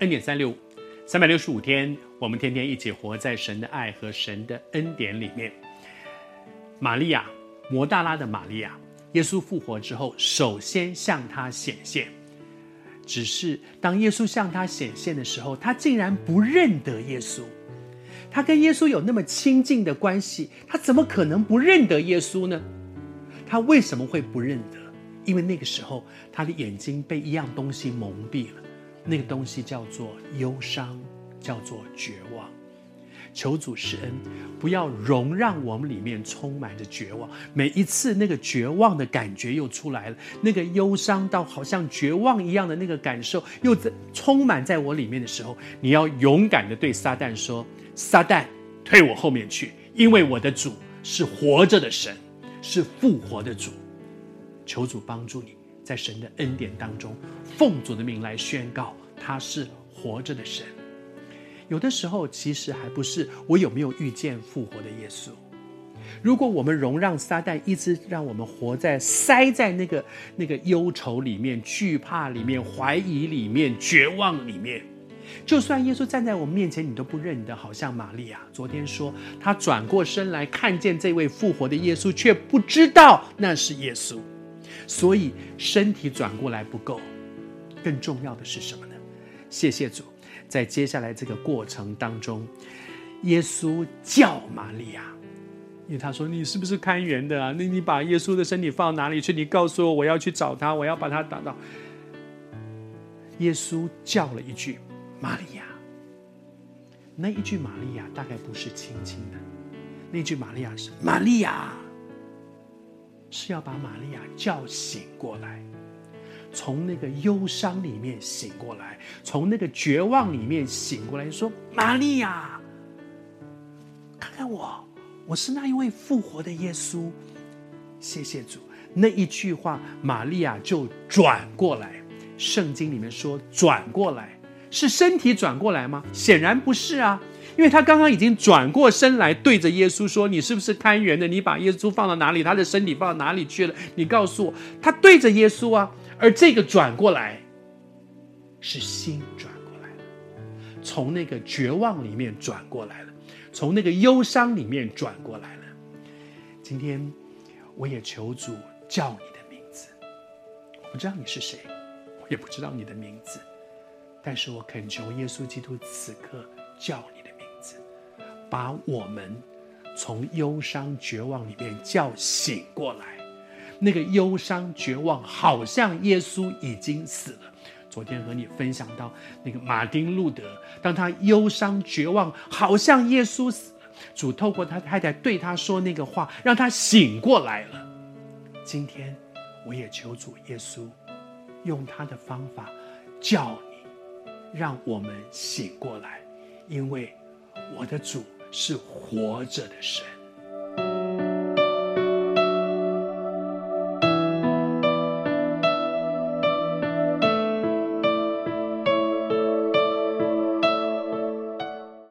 恩典三六五，三百六十五天，我们天天一起活在神的爱和神的恩典里面。玛利亚，抹大拉的玛利亚，耶稣复活之后，首先向他显现。只是当耶稣向他显现的时候，他竟然不认得耶稣。他跟耶稣有那么亲近的关系，他怎么可能不认得耶稣呢？他为什么会不认得？因为那个时候他的眼睛被一样东西蒙蔽了。那个东西叫做忧伤，叫做绝望。求主施恩，不要容让我们里面充满着绝望。每一次那个绝望的感觉又出来了，那个忧伤到好像绝望一样的那个感受又在充满在我里面的时候，你要勇敢的对撒旦说：“撒旦，退我后面去，因为我的主是活着的神，是复活的主。”求主帮助你。在神的恩典当中，奉主的名来宣告，他是活着的神。有的时候，其实还不是我有没有遇见复活的耶稣。如果我们容让撒旦一直让我们活在塞在那个那个忧愁里面、惧怕里面、怀疑里面、绝望里面，就算耶稣站在我们面前，你都不认得。好像玛利亚昨天说，她转过身来看见这位复活的耶稣，却不知道那是耶稣。所以身体转过来不够，更重要的是什么呢？谢谢主，在接下来这个过程当中，耶稣叫玛利亚，因为他说：“你是不是看园的啊？那你把耶稣的身体放哪里去？你告诉我，我要去找他，我要把他打到。”耶稣叫了一句：“玛利亚。”那一句玛利亚大概不是轻轻的，那句玛利亚是玛利亚。是要把玛利亚叫醒过来，从那个忧伤里面醒过来，从那个绝望里面醒过来，说：“玛利亚，看看我，我是那一位复活的耶稣。”谢谢主，那一句话，玛利亚就转过来。圣经里面说，转过来是身体转过来吗？显然不是啊。因为他刚刚已经转过身来，对着耶稣说：“你是不是看园的？你把耶稣放到哪里？他的身体放到哪里去了？你告诉我。”他对着耶稣啊，而这个转过来是心转过来了，从那个绝望里面转过来了，从那个忧伤里面转过来了。今天我也求主叫你的名字，我不知道你是谁，我也不知道你的名字，但是我恳求耶稣基督此刻叫你。把我们从忧伤绝望里面叫醒过来，那个忧伤绝望好像耶稣已经死了。昨天和你分享到那个马丁路德，当他忧伤绝望，好像耶稣死了，主透过他太太对他说那个话，让他醒过来了。今天我也求主耶稣用他的方法叫你，让我们醒过来，因为我的主。是活着的神。